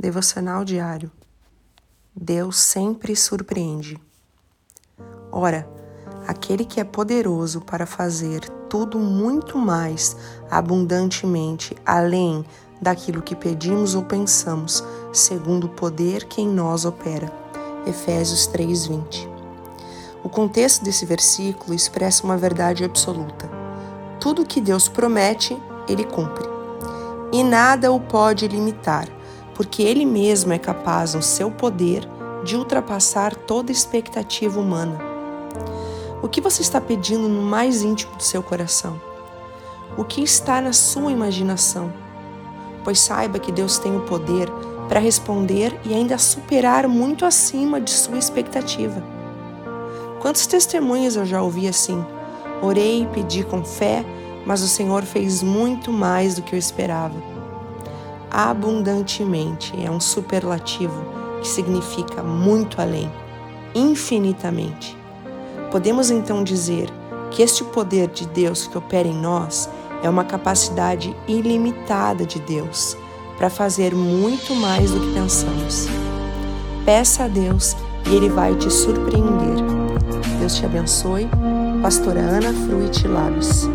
Devocional diário. Deus sempre surpreende. Ora, aquele que é poderoso para fazer tudo muito mais abundantemente além daquilo que pedimos ou pensamos, segundo o poder que em nós opera. Efésios 3:20. O contexto desse versículo expressa uma verdade absoluta. Tudo que Deus promete, ele cumpre. E nada o pode limitar porque Ele mesmo é capaz, no seu poder, de ultrapassar toda expectativa humana. O que você está pedindo no mais íntimo do seu coração? O que está na sua imaginação? Pois saiba que Deus tem o poder para responder e ainda superar muito acima de sua expectativa. Quantos testemunhos eu já ouvi assim? Orei pedi com fé, mas o Senhor fez muito mais do que eu esperava abundantemente é um superlativo que significa muito além, infinitamente. Podemos então dizer que este poder de Deus que opera em nós é uma capacidade ilimitada de Deus para fazer muito mais do que pensamos. Peça a Deus e Ele vai te surpreender. Deus te abençoe. Pastora Ana Fruit Labs.